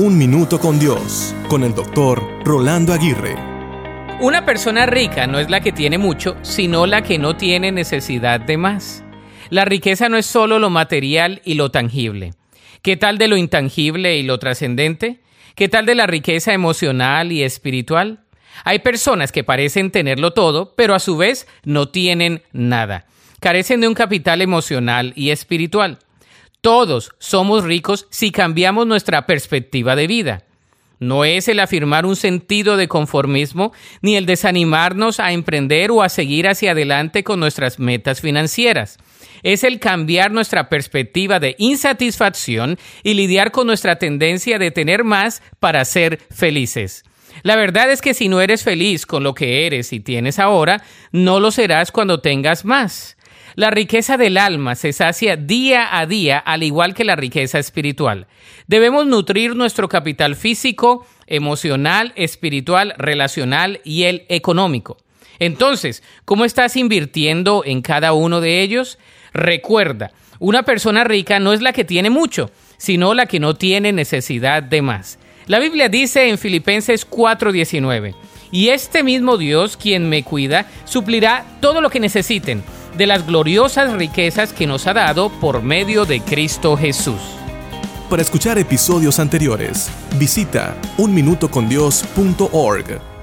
Un Minuto con Dios, con el doctor Rolando Aguirre. Una persona rica no es la que tiene mucho, sino la que no tiene necesidad de más. La riqueza no es solo lo material y lo tangible. ¿Qué tal de lo intangible y lo trascendente? ¿Qué tal de la riqueza emocional y espiritual? Hay personas que parecen tenerlo todo, pero a su vez no tienen nada. Carecen de un capital emocional y espiritual. Todos somos ricos si cambiamos nuestra perspectiva de vida. No es el afirmar un sentido de conformismo ni el desanimarnos a emprender o a seguir hacia adelante con nuestras metas financieras. Es el cambiar nuestra perspectiva de insatisfacción y lidiar con nuestra tendencia de tener más para ser felices. La verdad es que si no eres feliz con lo que eres y tienes ahora, no lo serás cuando tengas más. La riqueza del alma se sacia día a día, al igual que la riqueza espiritual. Debemos nutrir nuestro capital físico, emocional, espiritual, relacional y el económico. Entonces, ¿cómo estás invirtiendo en cada uno de ellos? Recuerda, una persona rica no es la que tiene mucho, sino la que no tiene necesidad de más. La Biblia dice en Filipenses 4:19, y este mismo Dios, quien me cuida, suplirá todo lo que necesiten de las gloriosas riquezas que nos ha dado por medio de Cristo Jesús. Para escuchar episodios anteriores, visita unminutocondios.org.